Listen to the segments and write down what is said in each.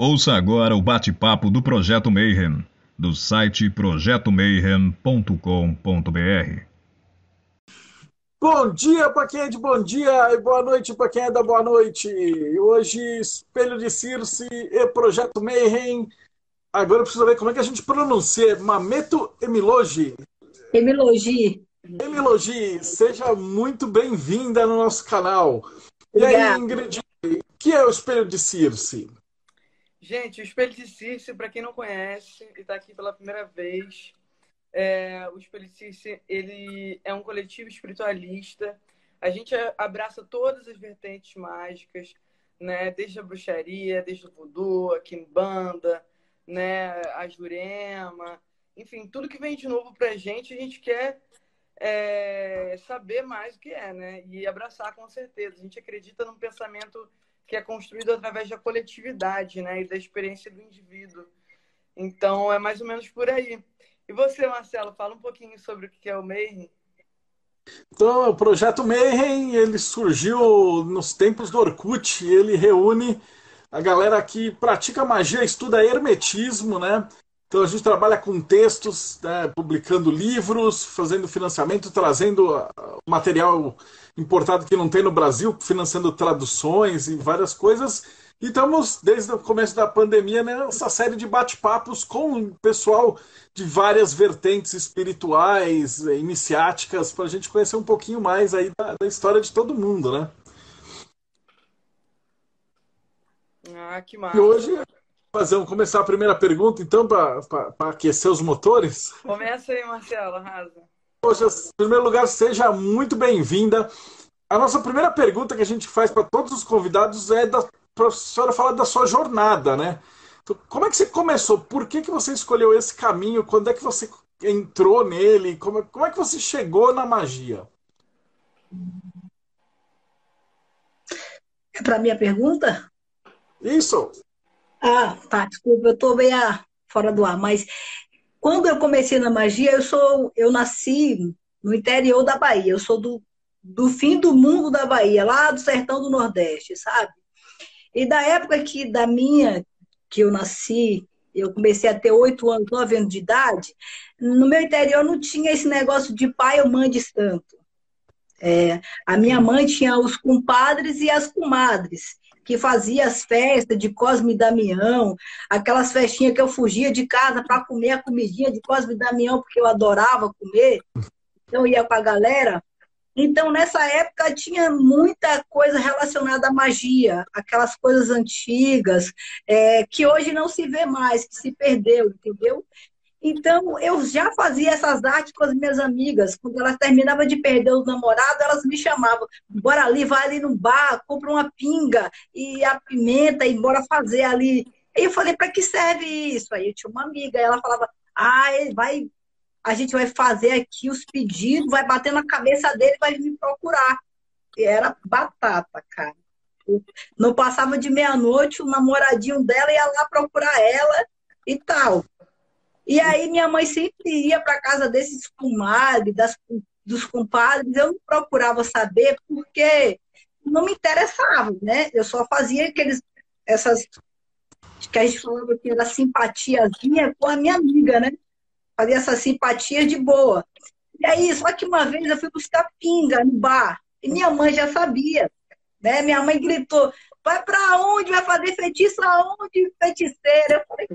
Ouça agora o bate-papo do Projeto Mayhem, do site projetomayhem.com.br. Bom dia para quem é de bom dia e boa noite para quem é da boa noite. Hoje, Espelho de Circe e Projeto Mayhem. Agora eu preciso ver como é que a gente pronuncia. Mameto Emilogi. Emilogi. Emilogi, seja muito bem-vinda no nosso canal. E aí, Ingrid, o que é o Espelho de Circe? Gente, o Espelho de Circe, para quem não conhece e está aqui pela primeira vez, é, o Espelho de Circe ele é um coletivo espiritualista. A gente abraça todas as vertentes mágicas, né? Desde a bruxaria, desde o voodoo, a quimbanda, né? A jurema, enfim, tudo que vem de novo para a gente, a gente quer é, saber mais o que é, né? E abraçar com certeza. A gente acredita num pensamento que é construído através da coletividade, né? E da experiência do indivíduo. Então, é mais ou menos por aí. E você, Marcelo, fala um pouquinho sobre o que é o Mayhem. Então, o projeto Mayhem, ele surgiu nos tempos do Orkut. Ele reúne a galera que pratica magia, estuda hermetismo, né? Então a gente trabalha com textos, né, publicando livros, fazendo financiamento, trazendo ah, material importado que não tem no Brasil, financiando traduções e várias coisas. E estamos, desde o começo da pandemia, nessa série de bate-papos com o pessoal de várias vertentes espirituais, eh, iniciáticas, para a gente conhecer um pouquinho mais aí da, da história de todo mundo, né? Ah, que massa. E hoje fazer, vamos começar a primeira pergunta, então, para aquecer os motores. Começa aí, Marcelo, arrasa. Poxa, em primeiro lugar, seja muito bem-vinda. A nossa primeira pergunta que a gente faz para todos os convidados é para a senhora falar da sua jornada, né? Então, como é que você começou? Por que, que você escolheu esse caminho? Quando é que você entrou nele? Como, como é que você chegou na magia? É para minha pergunta? Isso. Ah, tá, desculpa, eu estou bem ah, fora do ar, mas quando eu comecei na magia, eu sou, eu nasci no interior da Bahia, eu sou do, do fim do mundo da Bahia, lá do sertão do Nordeste, sabe? E da época que da minha, que eu nasci, eu comecei a ter oito anos, nove anos de idade, no meu interior não tinha esse negócio de pai ou mãe de santo. É, a minha mãe tinha os compadres e as comadres que fazia as festas de Cosme e Damião, aquelas festinhas que eu fugia de casa para comer a comidinha de Cosme e Damião, porque eu adorava comer, então ia com a galera. Então, nessa época, tinha muita coisa relacionada à magia, aquelas coisas antigas, é, que hoje não se vê mais, que se perdeu, entendeu? Então, eu já fazia essas artes com as minhas amigas. Quando elas terminavam de perder o namorado, elas me chamavam. Bora ali, vai ali no bar, compra uma pinga e a pimenta e bora fazer ali. Aí eu falei, para que serve isso? Aí eu tinha uma amiga, ela falava, ah, ele vai, a gente vai fazer aqui os pedidos, vai bater na cabeça dele, vai me procurar. E era batata, cara. Não passava de meia-noite, o namoradinho dela ia lá procurar ela e tal. E aí minha mãe sempre ia para casa desses comadres, das, dos compadres, eu procurava saber porque não me interessava, né? Eu só fazia aqueles, essas, que a gente falava que era simpatiazinha com a minha amiga, né? Fazia essas simpatias de boa. E aí, só que uma vez eu fui buscar pinga no bar, e minha mãe já sabia, né? Minha mãe gritou, vai para onde? Vai fazer feitiço aonde, feiticeira? Eu falei,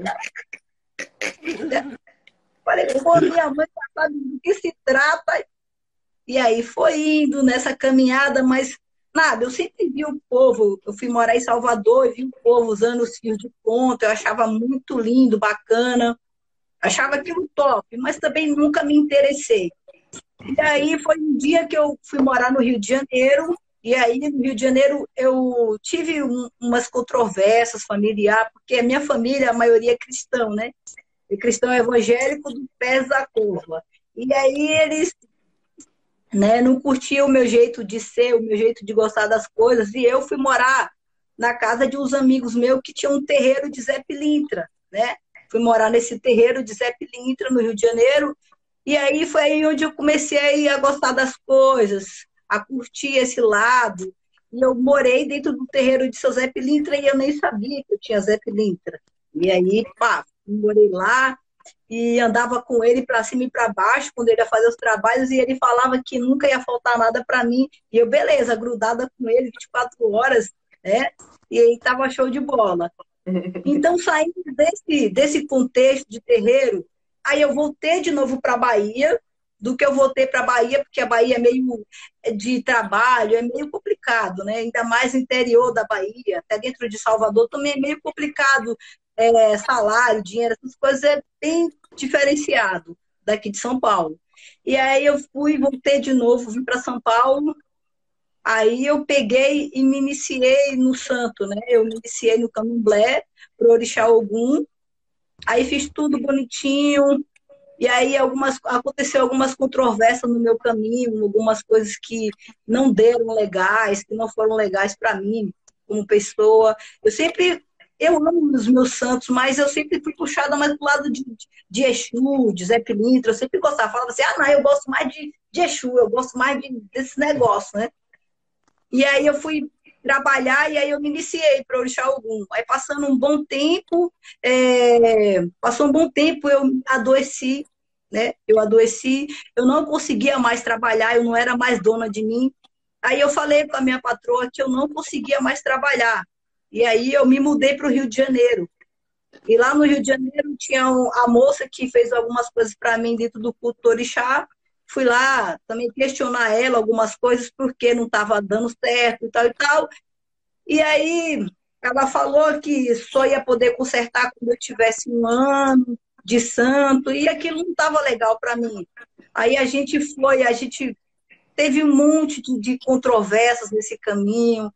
Falei, pô, minha mãe já sabe do que se trata. E aí foi indo nessa caminhada, mas nada, eu sempre vi o povo. Eu fui morar em Salvador e vi o povo usando os fios de ponta, eu achava muito lindo, bacana. Achava aquilo top, mas também nunca me interessei. E aí foi um dia que eu fui morar no Rio de Janeiro, e aí no Rio de Janeiro eu tive um, umas controvérsias familiares, porque a minha família, a maioria é cristão, né? e cristão evangélico do pés da curva. E aí eles né, não curtiam o meu jeito de ser, o meu jeito de gostar das coisas, e eu fui morar na casa de uns amigos meus que tinham um terreiro de Zé Pilintra, né? Fui morar nesse terreiro de Zé Pilintra, no Rio de Janeiro, e aí foi aí onde eu comecei a gostar das coisas, a curtir esse lado. e eu morei dentro do terreiro de seu Zé Pilintra e eu nem sabia que eu tinha Zé Pilintra. E aí, pá, morei lá e andava com ele para cima e para baixo quando ele ia fazer os trabalhos e ele falava que nunca ia faltar nada para mim. E eu, beleza, grudada com ele 24 horas, né? E aí tava show de bola. Então, saindo desse, desse contexto de terreiro, aí eu voltei de novo para Bahia, do que eu voltei para Bahia, porque a Bahia é meio de trabalho, é meio complicado, né? Ainda mais interior da Bahia, até dentro de Salvador também é meio complicado é, salário, dinheiro, essas coisas é bem diferenciado daqui de São Paulo. E aí eu fui, voltei de novo, vim para São Paulo. Aí eu peguei e me iniciei no santo, né? Eu me iniciei no candomblé, pro Orixá Ogum. Aí fiz tudo bonitinho. E aí algumas aconteceu algumas controvérsias no meu caminho, algumas coisas que não deram legais, que não foram legais para mim como pessoa. Eu sempre eu amo os meus santos, mas eu sempre fui puxada mais do lado de, de Exu, de Zé Pilintra, eu sempre gostava, falava assim, ah, não, eu gosto mais de, de Exu, eu gosto mais de, desse negócio, né? E aí eu fui trabalhar e aí eu me iniciei para Orixá Ogum. Aí passando um bom tempo, é, passou um bom tempo, eu adoeci, né? Eu adoeci, eu não conseguia mais trabalhar, eu não era mais dona de mim. Aí eu falei com a minha patroa que eu não conseguia mais trabalhar. E aí eu me mudei para o Rio de Janeiro. E lá no Rio de Janeiro tinha a moça que fez algumas coisas para mim dentro do culto Orixá. Fui lá também questionar ela algumas coisas porque não estava dando certo e tal e tal. E aí ela falou que só ia poder consertar quando eu tivesse um ano de santo e aquilo não estava legal para mim. Aí a gente foi, a gente teve um monte de, de controvérsias nesse caminho.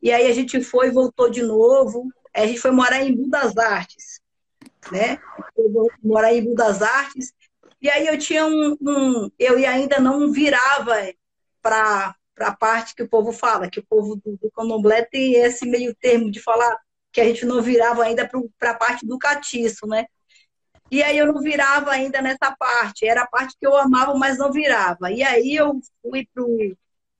E aí a gente foi e voltou de novo. A gente foi morar em Budas Artes, né? morar em Budas Artes. E aí eu tinha um, um eu ainda não virava para a parte que o povo fala, que o povo do, do candomblé tem esse meio termo de falar que a gente não virava ainda para a parte do catiço, né? E aí eu não virava ainda nessa parte. Era a parte que eu amava, mas não virava. E aí eu fui para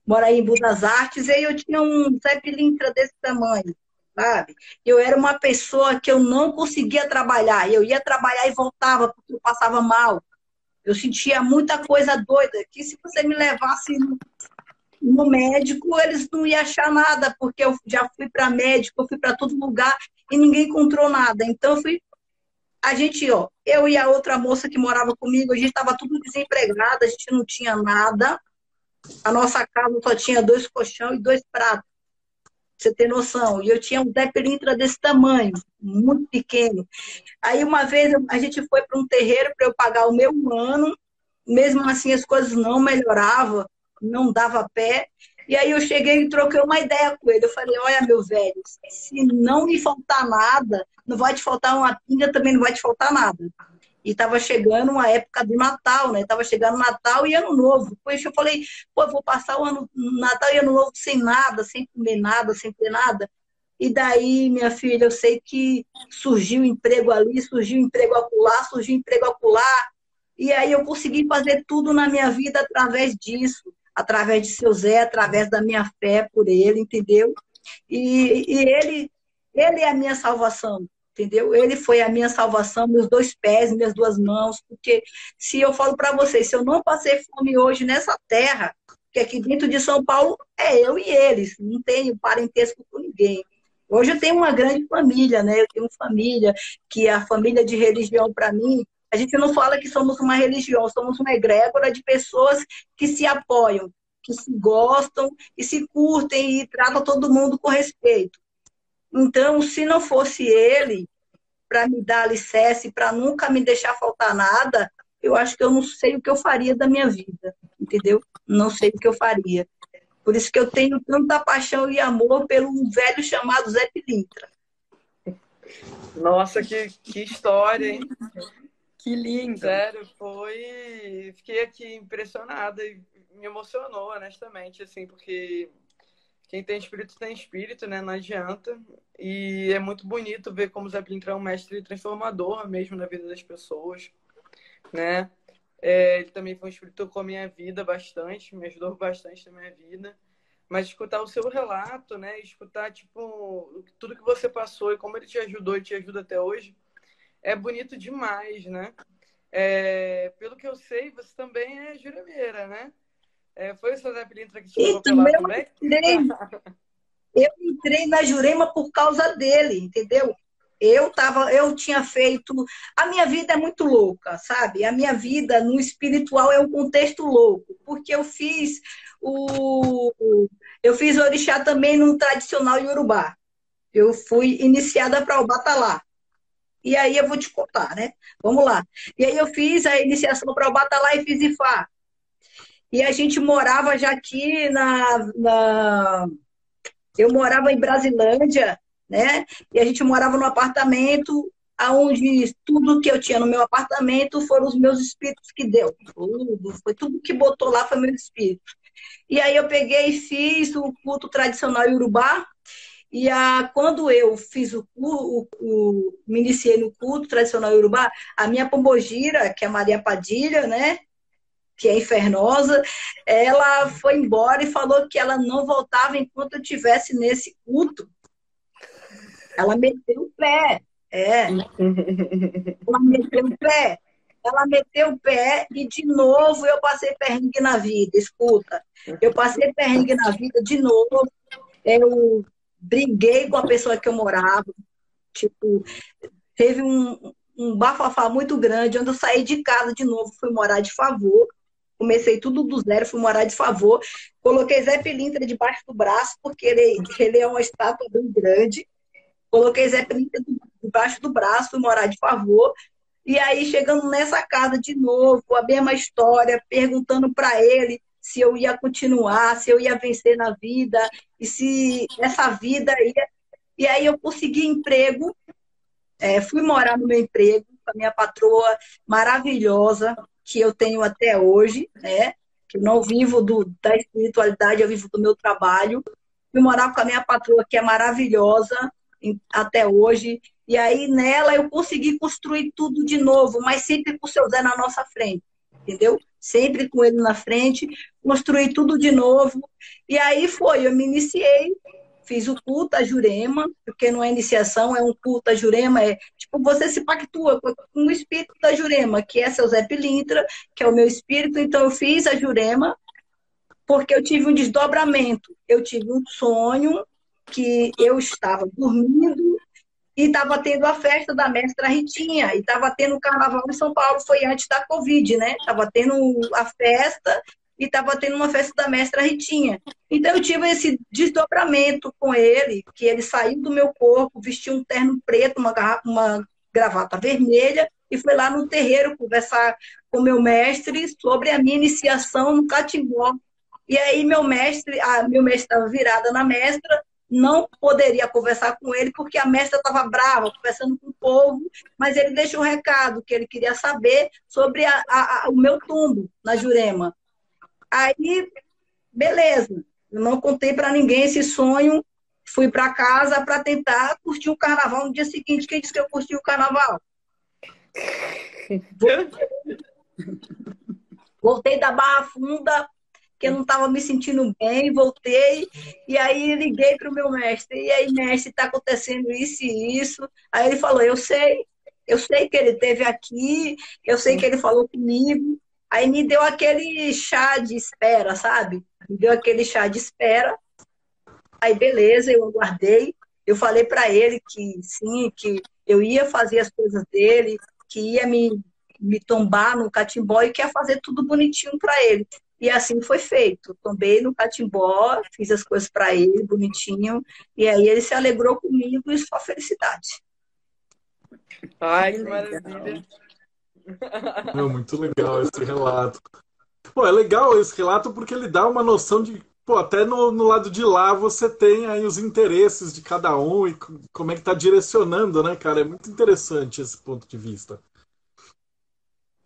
morar em Budas Artes, e aí eu tinha um Zé Pilintra desse tamanho, sabe? Eu era uma pessoa que eu não conseguia trabalhar. Eu ia trabalhar e voltava porque eu passava mal. Eu sentia muita coisa doida, que se você me levasse no, no médico, eles não iam achar nada, porque eu já fui para médico, eu fui para todo lugar e ninguém encontrou nada. Então, eu fui a gente, ó, eu e a outra moça que morava comigo, a gente estava tudo desempregada, a gente não tinha nada. A nossa casa só tinha dois colchão e dois pratos. Você tem noção? E eu tinha um depelintra desse tamanho, muito pequeno. Aí uma vez a gente foi para um terreiro para eu pagar o meu ano, mesmo assim as coisas não melhoravam, não dava pé. E aí eu cheguei e troquei uma ideia com ele. Eu falei, olha, meu velho, se não me faltar nada, não vai te faltar uma pinga, também não vai te faltar nada. E estava chegando uma época do Natal, né? Tava chegando Natal e Ano Novo. Depois eu falei, pô, eu vou passar o ano Natal e Ano Novo sem nada, sem comer nada, sem ter nada. E daí, minha filha, eu sei que surgiu emprego ali, surgiu emprego acolá, surgiu emprego acolá. E aí eu consegui fazer tudo na minha vida através disso, através de seu Zé, através da minha fé por ele, entendeu? E, e ele, ele é a minha salvação entendeu? Ele foi a minha salvação, meus dois pés, minhas duas mãos, porque se eu falo para vocês, se eu não passei fome hoje nessa terra, que aqui dentro de São Paulo é eu e eles, não tenho parentesco com ninguém. Hoje eu tenho uma grande família, né? Eu tenho família, que é a família de religião para mim, a gente não fala que somos uma religião, somos uma egrégora de pessoas que se apoiam, que se gostam e se curtem e tratam todo mundo com respeito. Então, se não fosse ele para me dar alicerce, para nunca me deixar faltar nada, eu acho que eu não sei o que eu faria da minha vida, entendeu? Não sei o que eu faria. Por isso que eu tenho tanta paixão e amor pelo velho chamado Zé Pilintra. Nossa, que, que história, hein? Que lindo. Sério, foi. Fiquei aqui impressionada e me emocionou, honestamente, assim, porque quem tem espírito tem espírito, né? Não adianta. E é muito bonito ver como o Zé Pilintra é um mestre transformador mesmo na vida das pessoas, né? É, ele também foi um espírito com a minha vida bastante, me ajudou bastante na minha vida. mas escutar o seu relato, né? Escutar, tipo, tudo que você passou e como ele te ajudou e te ajuda até hoje, é bonito demais, né? É, pelo que eu sei, você também é juremeira, né? É, foi o seu Zé Pilintra que te Então, lá eu também? entrei, eu entrei na Jurema por causa dele, entendeu? Eu tava, eu tinha feito. A minha vida é muito louca, sabe? A minha vida no espiritual é um contexto louco, porque eu fiz o, eu fiz orixá também no tradicional iorubá. Eu fui iniciada para o batalá. E aí eu vou te contar, né? Vamos lá. E aí eu fiz a iniciação para o batalá e fiz ifá. E a gente morava já aqui na, na eu morava em Brasilândia, né? E a gente morava num apartamento aonde tudo que eu tinha no meu apartamento foram os meus espíritos que deu. Tudo, foi tudo que botou lá foi meu espírito. E aí eu peguei e fiz o culto tradicional iorubá. E a, quando eu fiz o, o, o me iniciei no culto tradicional iorubá, a minha pombogira, que é Maria Padilha, né? que é infernosa, ela foi embora e falou que ela não voltava enquanto eu estivesse nesse culto. Ela meteu o pé, é. Ela meteu o pé. Ela meteu o pé e de novo eu passei perrengue na vida. Escuta, eu passei perrengue na vida de novo. Eu briguei com a pessoa que eu morava. Tipo, teve um, um bafafá muito grande, onde eu saí de casa de novo, fui morar de favor. Comecei tudo do zero, fui morar de favor. Coloquei Zé Pilintra debaixo do braço, porque ele, ele é uma estátua bem grande. Coloquei Zé Pilintra debaixo do braço, fui morar de favor. E aí, chegando nessa casa de novo, a mesma história, perguntando para ele se eu ia continuar, se eu ia vencer na vida, e se essa vida ia. E aí, eu consegui emprego, é, fui morar no meu emprego com a minha patroa maravilhosa, que eu tenho até hoje, né? Que eu não vivo do, da espiritualidade, eu vivo do meu trabalho. Fui morar com a minha patroa, que é maravilhosa em, até hoje. E aí nela eu consegui construir tudo de novo, mas sempre com o seu Zé na nossa frente, entendeu? Sempre com ele na frente, construir tudo de novo. E aí foi, eu me iniciei fiz o culto a Jurema, porque não é iniciação, é um culto a Jurema, é tipo, você se pactua com o espírito da Jurema, que é seu Zé Pilintra, que é o meu espírito, então eu fiz a Jurema, porque eu tive um desdobramento, eu tive um sonho que eu estava dormindo e estava tendo a festa da mestra Ritinha, e estava tendo o carnaval em São Paulo, foi antes da Covid, né? Estava tendo a festa e estava tendo uma festa da mestra Ritinha. Então eu tive esse desdobramento com ele, que ele saiu do meu corpo, vestiu um terno preto, uma, uma gravata vermelha, e foi lá no terreiro conversar com meu mestre sobre a minha iniciação no catimbó. E aí meu mestre, a meu mestre estava virada na mestra, não poderia conversar com ele porque a mestra estava brava, conversando com o povo, mas ele deixou um recado que ele queria saber sobre a, a, a, o meu tumbo na Jurema. Aí, beleza. Eu não contei para ninguém esse sonho. Fui para casa para tentar curtir o carnaval no dia seguinte. Quem disse que eu curti o carnaval? Voltei da Barra Funda, que eu não estava me sentindo bem, voltei, e aí liguei para o meu mestre. E aí, mestre, está acontecendo isso e isso. Aí ele falou: Eu sei, eu sei que ele esteve aqui, eu sei que ele falou comigo, Aí me deu aquele chá de espera, sabe? Me deu aquele chá de espera. Aí beleza, eu aguardei. Eu falei para ele que sim, que eu ia fazer as coisas dele, que ia me, me tombar no catimbó e que ia fazer tudo bonitinho para ele. E assim foi feito. Tombei no catimbó, fiz as coisas para ele, bonitinho. E aí ele se alegrou comigo e só felicidade. Ai, que maravilha. Meu, muito legal esse relato. Pô, é legal esse relato porque ele dá uma noção de. Pô, até no, no lado de lá você tem aí os interesses de cada um e como é que tá direcionando, né, cara? É muito interessante esse ponto de vista.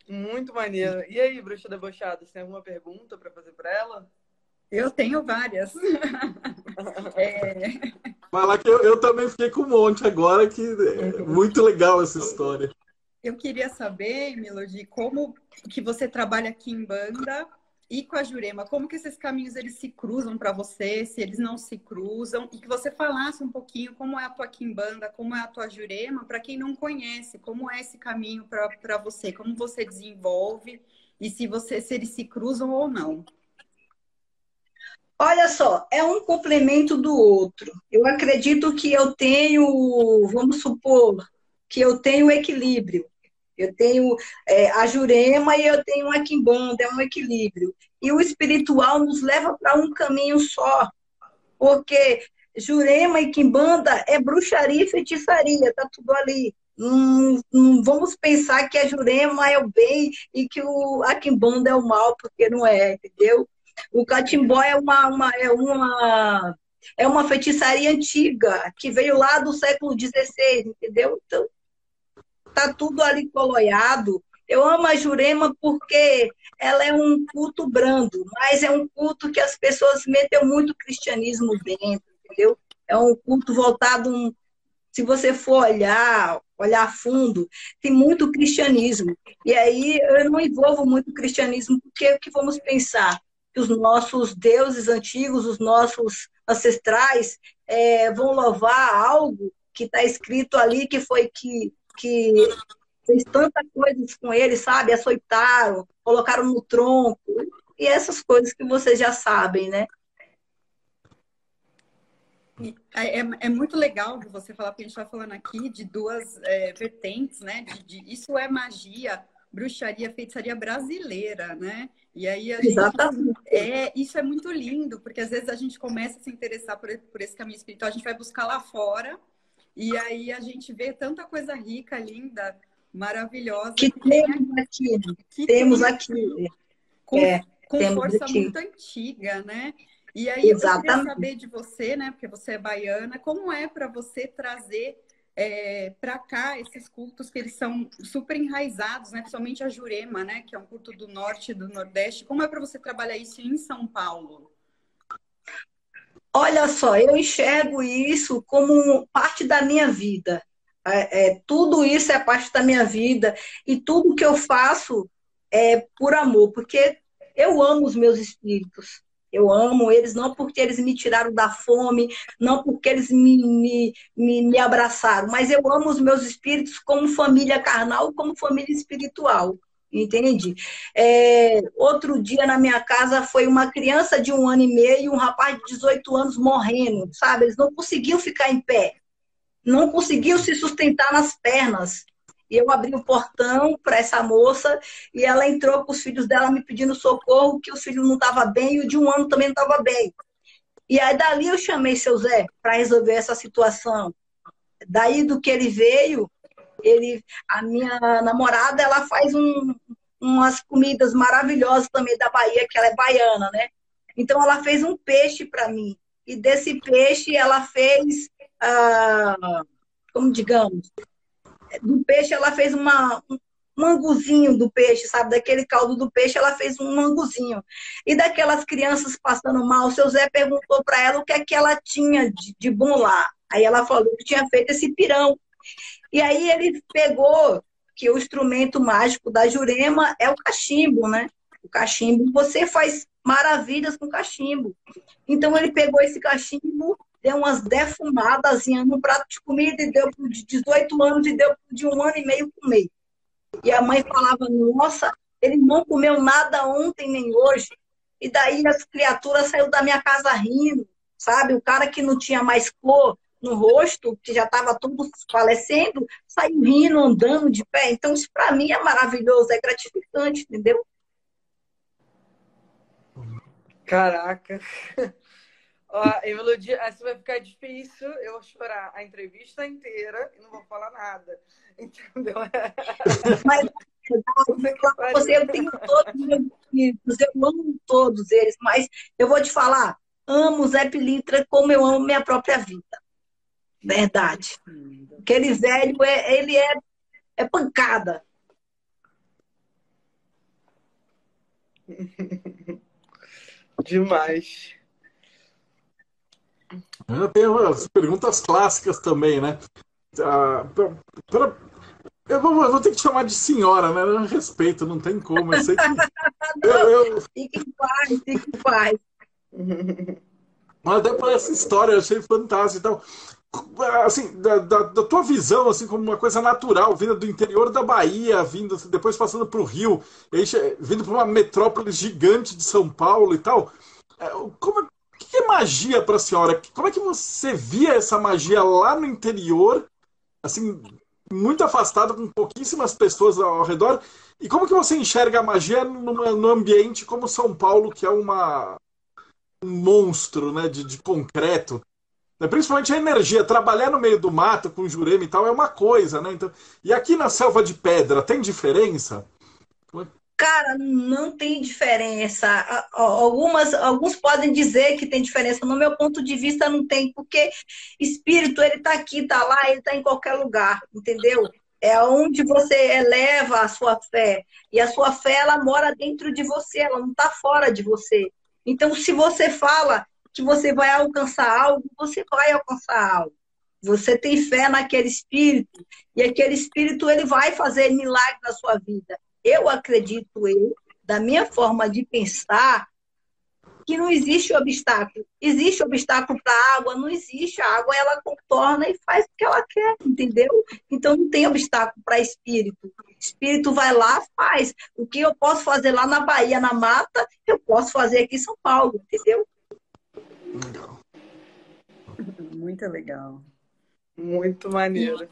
Muito maneiro. E aí, bruxa debochada, você tem alguma pergunta para fazer para ela? Eu tenho várias. é... Lá que eu, eu, também fiquei com um monte agora, que é muito legal essa história. Eu queria saber, Melody, como que você trabalha aqui em banda e com a Jurema, como que esses caminhos eles se cruzam para você, se eles não se cruzam, e que você falasse um pouquinho como é a tua quimbanda, como é a tua Jurema, para quem não conhece, como é esse caminho para você, como você desenvolve e se você se eles se cruzam ou não. Olha só, é um complemento do outro. Eu acredito que eu tenho, vamos supor, que eu tenho equilíbrio. Eu tenho é, a Jurema e eu tenho a Quimbanda, é um equilíbrio. E o espiritual nos leva para um caminho só. Porque Jurema e Quimbanda é bruxaria e feitiçaria, tá tudo ali. Não, não, vamos pensar que a Jurema é o bem e que o, a Quimbanda é o mal, porque não é, entendeu? O catimbó é uma, uma, é uma, é uma feitiçaria antiga, que veio lá do século XVI, entendeu? Então, tá tudo ali coloiado. Eu amo a Jurema porque ela é um culto brando, mas é um culto que as pessoas metem muito cristianismo dentro, entendeu? É um culto voltado, se você for olhar, olhar fundo, tem muito cristianismo. E aí eu não envolvo muito cristianismo, porque o que vamos pensar? que os nossos deuses antigos, os nossos ancestrais, é, vão louvar algo que está escrito ali, que foi que, que fez tantas coisas com ele, sabe? Açoitaram, colocaram no tronco, e essas coisas que vocês já sabem, né? É, é, é, muito legal você falar, porque a gente está falando aqui de duas é, vertentes, né? De, de, isso é magia, bruxaria, feitiçaria brasileira, né? E aí a Exatamente. gente. É, isso é muito lindo, porque às vezes a gente começa a se interessar por, por esse caminho espiritual, a gente vai buscar lá fora, e aí a gente vê tanta coisa rica, linda, maravilhosa. Que, que temos aqui. Que temos tem, aqui. Com, é, com força aqui. muito antiga, né? E aí Exatamente. eu queria saber de você, né? Porque você é baiana, como é para você trazer é, para cá esses cultos que eles são super enraizados, né? Principalmente a Jurema, né? Que é um culto do norte e do nordeste. Como é para você trabalhar isso em São Paulo? Olha só, eu enxergo isso como parte da minha vida. É, é, tudo isso é parte da minha vida e tudo que eu faço é por amor, porque eu amo os meus espíritos. Eu amo eles não porque eles me tiraram da fome, não porque eles me, me, me, me abraçaram, mas eu amo os meus espíritos como família carnal, como família espiritual. Entende? É, outro dia na minha casa foi uma criança de um ano e meio e um rapaz de 18 anos morrendo, sabe? Eles não conseguiam ficar em pé, não conseguiam se sustentar nas pernas. E eu abri o portão para essa moça e ela entrou com os filhos dela me pedindo socorro, que o filho não estava bem e o de um ano também não estava bem. E aí dali eu chamei seu Zé para resolver essa situação. Daí do que ele veio, ele, a minha namorada, ela faz um, umas comidas maravilhosas também da Bahia, que ela é baiana, né? Então ela fez um peixe para mim. E desse peixe ela fez, ah, como digamos, do peixe, ela fez uma, um manguzinho do peixe, sabe? Daquele caldo do peixe, ela fez um manguzinho. E daquelas crianças passando mal, o seu Zé perguntou para ela o que é que ela tinha de, de bom lá. Aí ela falou que tinha feito esse pirão. E aí ele pegou que o instrumento mágico da Jurema é o cachimbo, né? O cachimbo, você faz maravilhas com cachimbo. Então ele pegou esse cachimbo deu umas defumadas no prato de comida e deu de 18 anos e deu de um ano e meio comer. E a mãe falava, nossa, ele não comeu nada ontem nem hoje. E daí as criaturas saíram da minha casa rindo, sabe? O cara que não tinha mais cor no rosto, que já estava tudo falecendo, saiu rindo, andando de pé. Então, isso para mim é maravilhoso, é gratificante, entendeu? Caraca! Ó, Melodia, essa vai ficar difícil. Eu vou chorar a entrevista inteira e não vou falar nada. Entendeu? Mas você, eu tenho todos os meus filhos, eu amo todos eles, mas eu vou te falar, amo Zé Pilintra como eu amo minha própria vida. Verdade. Aquele velho, é, ele é, é pancada. Demais. Eu tenho as perguntas clássicas também, né? Ah, Eu vou, eu vou, ter que te chamar de senhora, né? Eu respeito, não tem como. Eu sei que. eu, eu... Fique em paz, fique em paz. Mas até por essa história, eu achei fantástico. Então, assim, da, da, da, tua visão, assim, como uma coisa natural, vindo do interior da Bahia, vindo depois passando para o Rio, aí, vindo para uma metrópole gigante de São Paulo e tal. É, como, o que é magia para a senhora? Como é que você via essa magia lá no interior, assim, muito afastado, com pouquíssimas pessoas ao redor? E como que você enxerga a magia numa, num ambiente como São Paulo, que é uma, um monstro né, de, de concreto? Né, principalmente a energia, trabalhar no meio do mato com jurema e tal é uma coisa, né? Então, e aqui na selva de pedra, tem diferença? Cara, não tem diferença. Algumas, alguns podem dizer que tem diferença. No meu ponto de vista, não tem, porque espírito, ele está aqui, está lá, ele está em qualquer lugar, entendeu? É onde você eleva a sua fé. E a sua fé, ela mora dentro de você, ela não está fora de você. Então, se você fala que você vai alcançar algo, você vai alcançar algo. Você tem fé naquele espírito, e aquele espírito, ele vai fazer milagre na sua vida eu acredito, eu, da minha forma de pensar, que não existe obstáculo. Existe obstáculo para a água? Não existe. A água ela contorna e faz o que ela quer, entendeu? Então não tem obstáculo para espírito. Espírito vai lá, faz. O que eu posso fazer lá na Bahia, na mata, eu posso fazer aqui em São Paulo, entendeu? Legal. Muito legal. Muito maneiro.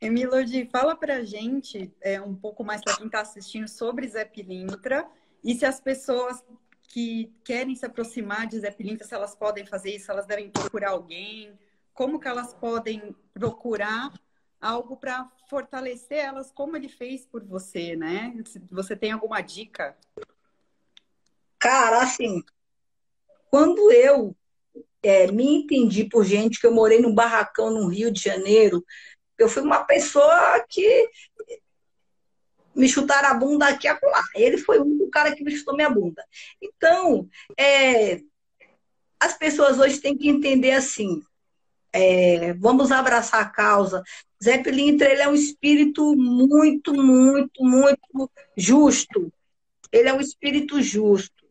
Emilodi, fala pra gente é, um pouco mais para quem está assistindo sobre Zé Pilintra e se as pessoas que querem se aproximar de Zé Pilintra, se elas podem fazer isso, se elas devem procurar alguém, como que elas podem procurar algo para fortalecer elas, como ele fez por você, né? Se você tem alguma dica? Cara, assim, quando eu é, me entendi por gente que eu morei num barracão no Rio de Janeiro, eu fui uma pessoa que me chutaram a bunda aqui e acolá. Ele foi o único cara que me chutou minha bunda. Então, é, as pessoas hoje têm que entender assim, é, vamos abraçar a causa. Zé Pilintra, ele é um espírito muito, muito, muito justo. Ele é um espírito justo.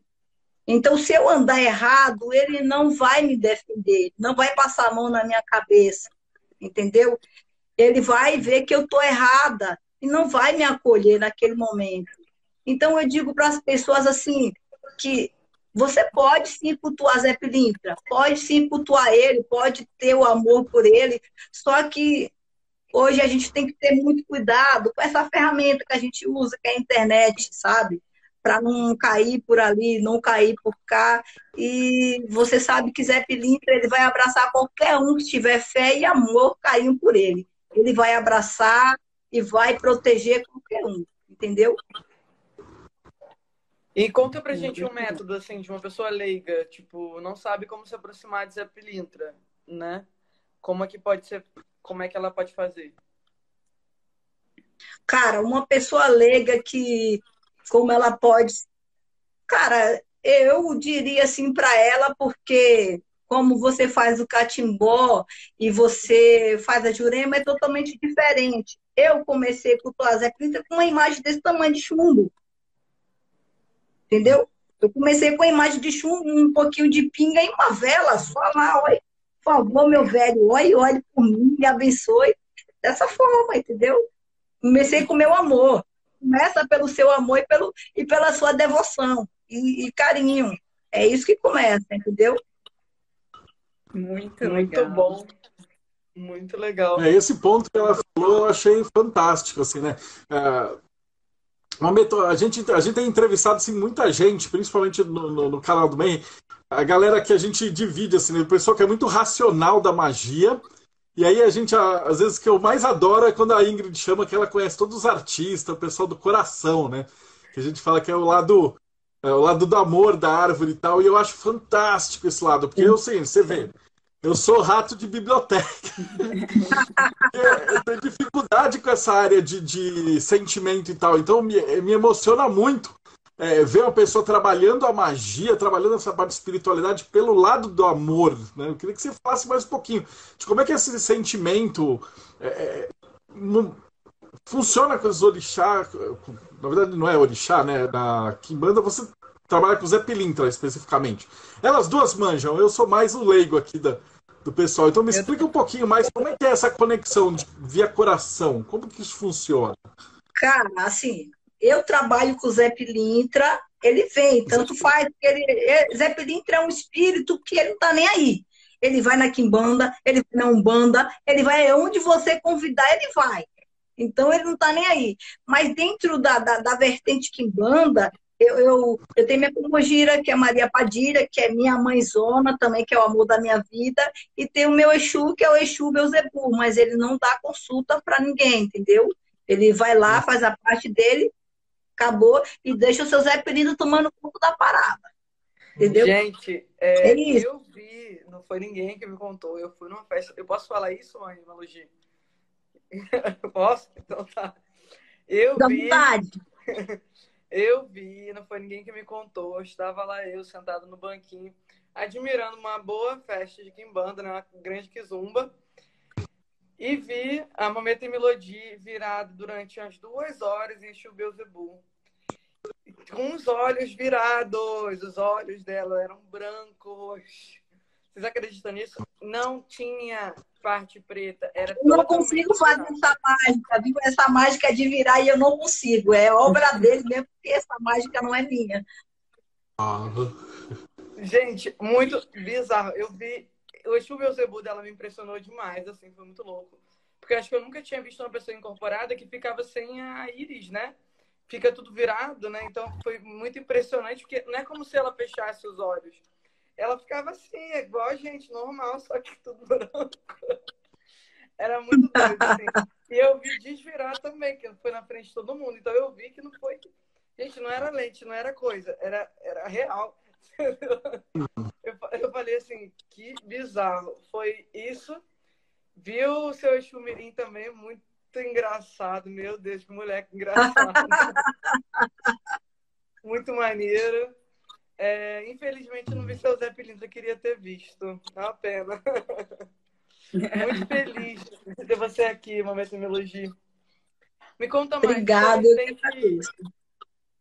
Então, se eu andar errado, ele não vai me defender, não vai passar a mão na minha cabeça, entendeu? ele vai ver que eu estou errada e não vai me acolher naquele momento. Então eu digo para as pessoas assim que você pode sim cultuar Zé Pilintra, pode sim cultuar ele, pode ter o amor por ele, só que hoje a gente tem que ter muito cuidado com essa ferramenta que a gente usa, que é a internet, sabe? Para não cair por ali, não cair por cá. E você sabe que Zé Pilintra ele vai abraçar qualquer um que tiver fé e amor, carinho por ele ele vai abraçar e vai proteger qualquer um, entendeu? E conta pra gente um método, assim, de uma pessoa leiga, tipo, não sabe como se aproximar de Zé Pilintra, né? Como é que pode ser, como é que ela pode fazer? Cara, uma pessoa leiga que, como ela pode... Cara, eu diria assim para ela, porque como você faz o catimbó e você faz a jurema, é totalmente diferente. Eu comecei com o Clinton com uma imagem desse tamanho de chumbo. Entendeu? Eu comecei com a imagem de chumbo, um pouquinho de pinga e uma vela, só lá, oi, por favor, meu velho, oi, olhe por mim, me abençoe. Dessa forma, entendeu? Comecei com meu amor. Começa pelo seu amor e, pelo, e pela sua devoção e, e carinho. É isso que começa, entendeu? Muito, Muito legal. bom. Muito legal. É, esse ponto que ela falou eu achei fantástico, assim, né? É, uma meto... a, gente, a gente tem entrevistado assim, muita gente, principalmente no, no, no canal do MEI, a galera que a gente divide, assim, né? o pessoal que é muito racional da magia, e aí a gente, às vezes, que eu mais adoro é quando a Ingrid chama que ela conhece todos os artistas, o pessoal do coração, né? Que a gente fala que é o lado, é o lado do amor da árvore e tal, e eu acho fantástico esse lado, porque eu, assim, você vê, eu sou rato de biblioteca. eu tenho dificuldade com essa área de, de sentimento e tal. Então me, me emociona muito é, ver uma pessoa trabalhando a magia, trabalhando essa parte de espiritualidade pelo lado do amor. Né? Eu queria que você falasse mais um pouquinho de como é que esse sentimento é, é funciona com os orixá, na verdade não é orixá, né? Na Kimbanda você trabalha com o Zé Pilintra especificamente. Elas duas manjam, eu sou mais o leigo aqui da, do pessoal. Então me explica um pouquinho mais como é que é essa conexão de, via coração, como que isso funciona? Cara, assim, eu trabalho com o Zé Pilintra, ele vem, tanto faz, ele, ele, Zé Pilintra é um espírito que ele não tá nem aí. Ele vai na Kimbanda, ele vai na Umbanda, ele vai onde você convidar, ele vai. Então ele não tá nem aí. Mas dentro da, da, da vertente Kimbanda, eu, eu, eu tenho minha pomogira, que é Maria Padilha, que é minha mãezona também, que é o amor da minha vida, e tem o meu Exu, que é o Exu Beuzebu, mas ele não dá consulta para ninguém, entendeu? Ele vai lá, faz a parte dele, acabou, e deixa o seu Zé Penido tomando conta da parada. Entendeu? Gente, é, é eu vi, não foi ninguém que me contou, eu fui numa festa. Eu posso falar isso, Ana Lugi? posso? Então tá. Eu vi. Vontade. Eu vi, não foi ninguém que me contou. Estava lá eu sentado no banquinho, admirando uma boa festa de quimbanda, né? Uma grande kizumba. E vi a Mameta Melody virado durante umas duas horas em Chubeuzebu. Com os olhos virados, os olhos dela eram brancos. Vocês acreditam nisso? Não tinha parte preta. Era eu não consigo fazer essa mágica, viu? Essa mágica de virar e eu não consigo. É obra dele mesmo, porque essa mágica não é minha. Gente, muito bizarro. Eu vi. O Exu Zebu dela me impressionou demais, assim, foi muito louco. Porque acho que eu nunca tinha visto uma pessoa incorporada que ficava sem a íris, né? Fica tudo virado, né? Então foi muito impressionante, porque não é como se ela fechasse os olhos ela ficava assim, é igual a gente, normal, só que tudo branco. Era muito doido, assim. E eu vi desvirar também, que foi na frente de todo mundo. Então eu vi que não foi. Gente, não era lente, não era coisa, era, era real. Eu, eu falei assim, que bizarro. Foi isso. Viu o seu Xumirim também, muito engraçado. Meu Deus, que moleque engraçado. muito maneiro. É, infelizmente, eu não vi seu Zé Pilintra, queria ter visto. É uma pena. Muito feliz de ter você aqui, Momento me elogio. Me conta mais. Obrigada.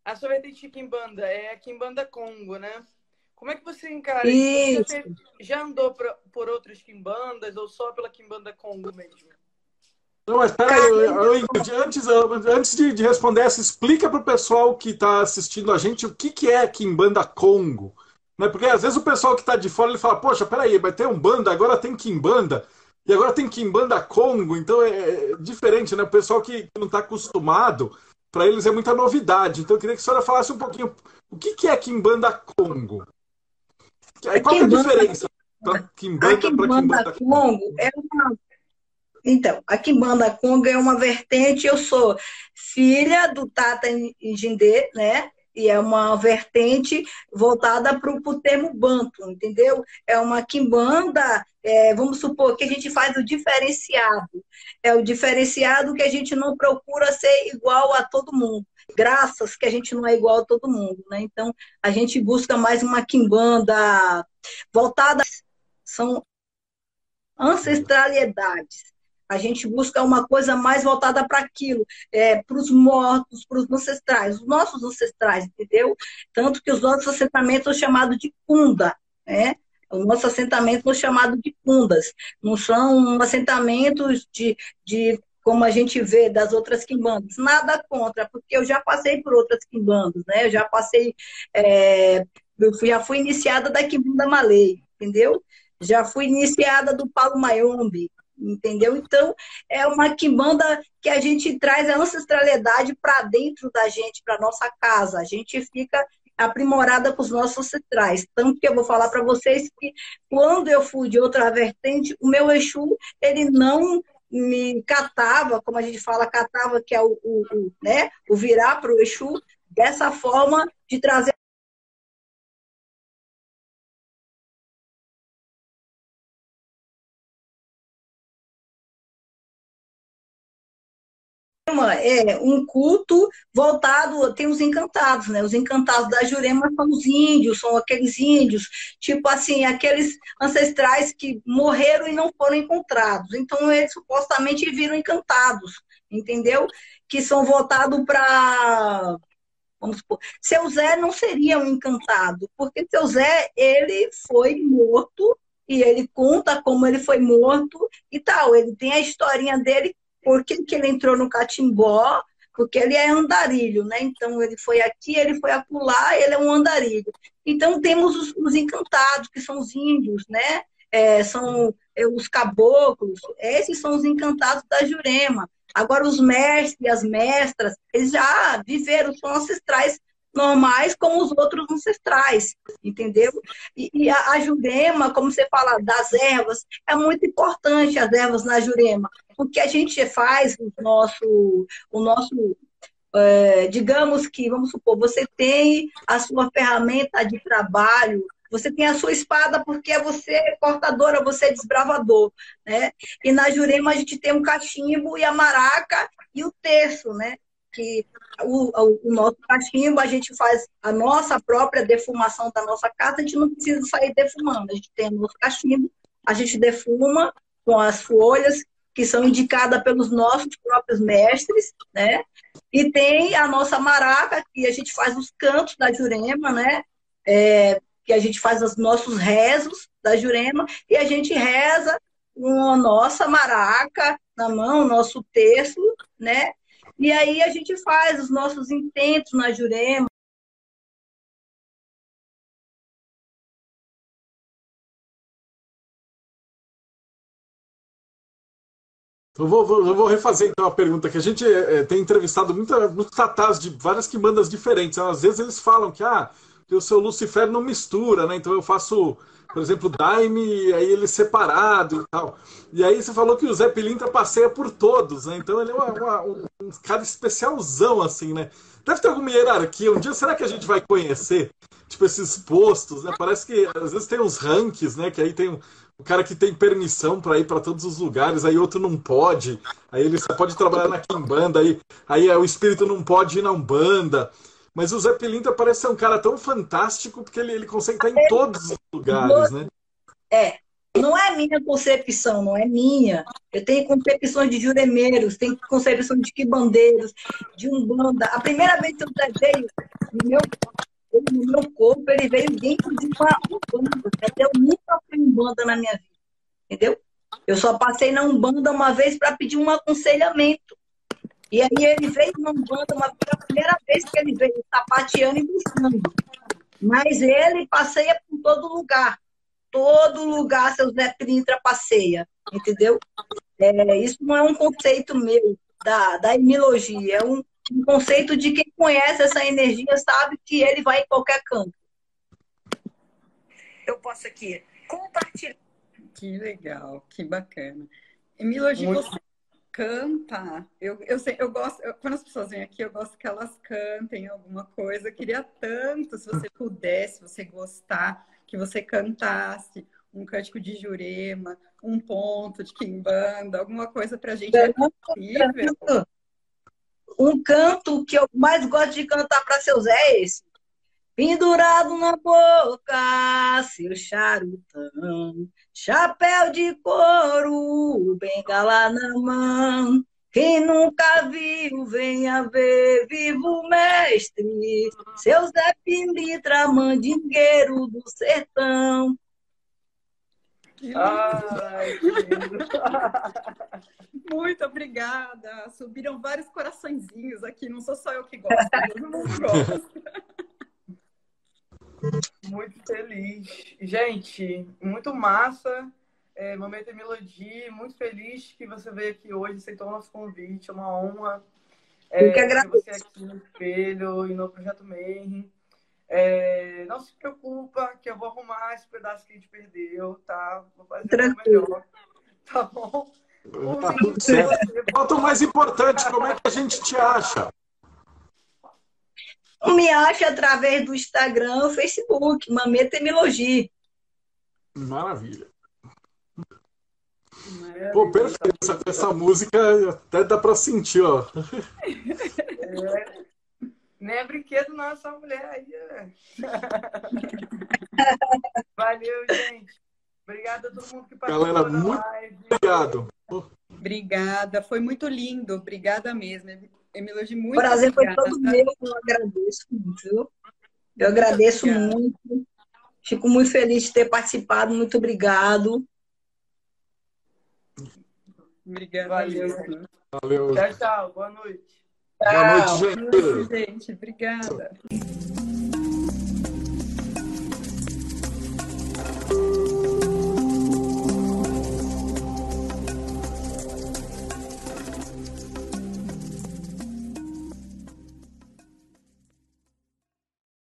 A sua vertente de Kimbanda é a Kimbanda Congo, né? Como é que você encara isso? Você já andou pra, por outras Kimbandas ou só pela Kimbanda Congo mesmo? Não, mas peraí, antes, antes de, de responder essa, explica para o pessoal que está assistindo a gente o que, que é Kimbanda Congo. Né? Porque às vezes o pessoal que está de fora ele fala, poxa, peraí, vai ter um banda, agora tem Kimbanda, e agora tem Kimbanda Congo, então é, é diferente, né? O pessoal que não está acostumado, para eles é muita novidade. Então eu queria que a senhora falasse um pouquinho o que, que é Kimbanda Congo. Qual é a diferença para Kimbanda, Kimbanda, Kimbanda Congo? É uma então, a Kimbanda Conga é uma vertente, eu sou filha do Tata Jindê, né? E é uma vertente voltada para o termo banto, entendeu? É uma quimbanda, é, vamos supor que a gente faz o diferenciado. É o diferenciado que a gente não procura ser igual a todo mundo. Graças que a gente não é igual a todo mundo, né? Então, a gente busca mais uma quimbanda voltada, são ancestralidades a gente busca uma coisa mais voltada para aquilo, é, para os mortos, para os ancestrais, os nossos ancestrais, entendeu? Tanto que os nossos assentamentos são chamados de cunda, né? O nosso assentamento é chamado de cundas. Não são assentamentos de, de como a gente vê das outras quimbandas. Nada contra, porque eu já passei por outras quimbandas, né? Eu já passei, é, eu já fui iniciada da quimbanda malê, entendeu? Já fui iniciada do Paulo Mayombe, entendeu? Então, é uma quimbanda que a gente traz a ancestralidade para dentro da gente, para nossa casa. A gente fica aprimorada com os nossos ancestrais. Tanto que eu vou falar para vocês que quando eu fui de outra vertente, o meu Exu, ele não me catava, como a gente fala, catava, que é o, o, o né, o virar para o Exu, dessa forma de trazer é um culto voltado, tem os encantados, né? Os encantados da Jurema são os índios, são aqueles índios, tipo assim, aqueles ancestrais que morreram e não foram encontrados. Então, eles supostamente viram encantados, entendeu? Que são voltados para vamos supor, seu Zé não seria um encantado, porque seu Zé, ele foi morto e ele conta como ele foi morto e tal. Ele tem a historinha dele, por que ele entrou no catimbó, porque ele é andarilho, né? Então ele foi aqui, ele foi acolá, ele é um andarilho. Então temos os, os encantados, que são os índios, né? É, são é, os caboclos, esses são os encantados da Jurema. Agora, os mestres e as mestras, eles já viveram, são ancestrais normais como os outros ancestrais, entendeu? E, e a, a, Jurema, como você fala, das ervas, é muito importante as ervas na Jurema, porque a gente faz o nosso, o nosso é, digamos que, vamos supor, você tem a sua ferramenta de trabalho você tem a sua espada porque você é portadora, você é desbravador, né? E na Jurema a gente tem um cachimbo e a maraca e o terço, né? Que o, o, o, nosso cachimbo, a gente faz a nossa própria defumação da nossa casa, a gente não precisa sair defumando. A gente tem o nosso cachimbo, a gente defuma com as folhas que são indicadas pelos nossos próprios mestres, né? E tem a nossa maraca, que a gente faz os cantos da Jurema, né? É, que a gente faz os nossos rezos da Jurema e a gente reza com a nossa maraca na mão, nosso terço, né? E aí a gente faz os nossos intentos na Jurema. Eu vou, vou, vou refazer então a pergunta que a gente é, tem entrevistado muita, muitos tatás de várias quimandas diferentes. Às vezes eles falam que ah, que o seu Lucifer não mistura, né? Então eu faço, por exemplo, Daime, aí ele separado e tal. E aí você falou que o Zé Pilintra passeia por todos, né? Então ele é uma, uma, um cara especialzão, assim, né? Deve ter alguma hierarquia. Um dia será que a gente vai conhecer, tipo, esses postos, né? Parece que às vezes tem uns ranks, né? Que aí tem um, o cara que tem permissão para ir para todos os lugares, aí outro não pode. Aí ele só pode trabalhar na Kimbanda, aí, aí o espírito não pode ir na Umbanda. Mas o Zé Pilintra parece ser um cara tão fantástico porque ele, ele consegue estar em todos os lugares, né? É. Não é minha concepção, não é minha. Eu tenho concepções de juremeiros, tenho concepção de quibandeiros, de umbanda. A primeira vez que o Zé veio meu, no meu corpo, ele veio dentro de uma umbanda. Eu nunca fui umbanda na minha vida, entendeu? Eu só passei na umbanda uma vez para pedir um aconselhamento. E aí ele veio num bando, uma, a primeira vez que ele veio sapateando e buscando. Mas ele passeia por todo lugar. Todo lugar seu Zé Trintra passeia, entendeu? É, isso não é um conceito meu da, da emilogia, é um, um conceito de quem conhece essa energia sabe que ele vai em qualquer canto. Eu posso aqui compartilhar. Que legal, que bacana. Emilogia, você canta. Eu, eu, sei, eu gosto, eu, quando as pessoas vêm aqui, eu gosto que elas cantem alguma coisa. Eu queria tanto, se você pudesse, se você gostar, que você cantasse um cântico de Jurema, um ponto de Kimbanda, alguma coisa pra gente. É possível. Um canto que eu mais gosto de cantar para seus é esse. Pendurado na boca, seu charutão, chapéu de couro, bengala na mão. Quem nunca viu, venha ver, vivo mestre, seu Zé Pilitra, mandingueiro do sertão. Ai, Muito obrigada. Subiram vários coraçõezinhos aqui. Não sou só eu que gosto, todo mundo gosta. Muito feliz. Gente, muito massa. É, Momento e Melodia, muito feliz que você veio aqui hoje, aceitou o nosso convite, é uma honra é, ter você aqui no Espelho e no Projeto Mayhem. É, não se preocupa que eu vou arrumar esse pedaço que a gente perdeu, tá? Vou fazer Tranquilo. melhor. Tá bom? Tá tudo certo. Quanto mais importante, como é que a gente te acha? Me acha através do Instagram, Facebook, Mameta Emilogia. Maravilha. Maravilha. Pô, perfeito. Essa, essa, música até dá pra sentir, ó. É. Nem é brinquedo, não, essa mulher aí. É. Valeu, gente. Obrigado a todo mundo que participou. Galera, muito live. obrigado. Obrigada, foi muito lindo, obrigada mesmo. Emilogi, muito Prazer obrigada. foi todo meu, eu agradeço muito. Eu agradeço muito. Fico muito feliz de ter participado, muito obrigado. Obrigada. Valeu. Valeu. Tchau, tchau. Boa noite. Boa noite, gente. Noite, gente. Obrigada.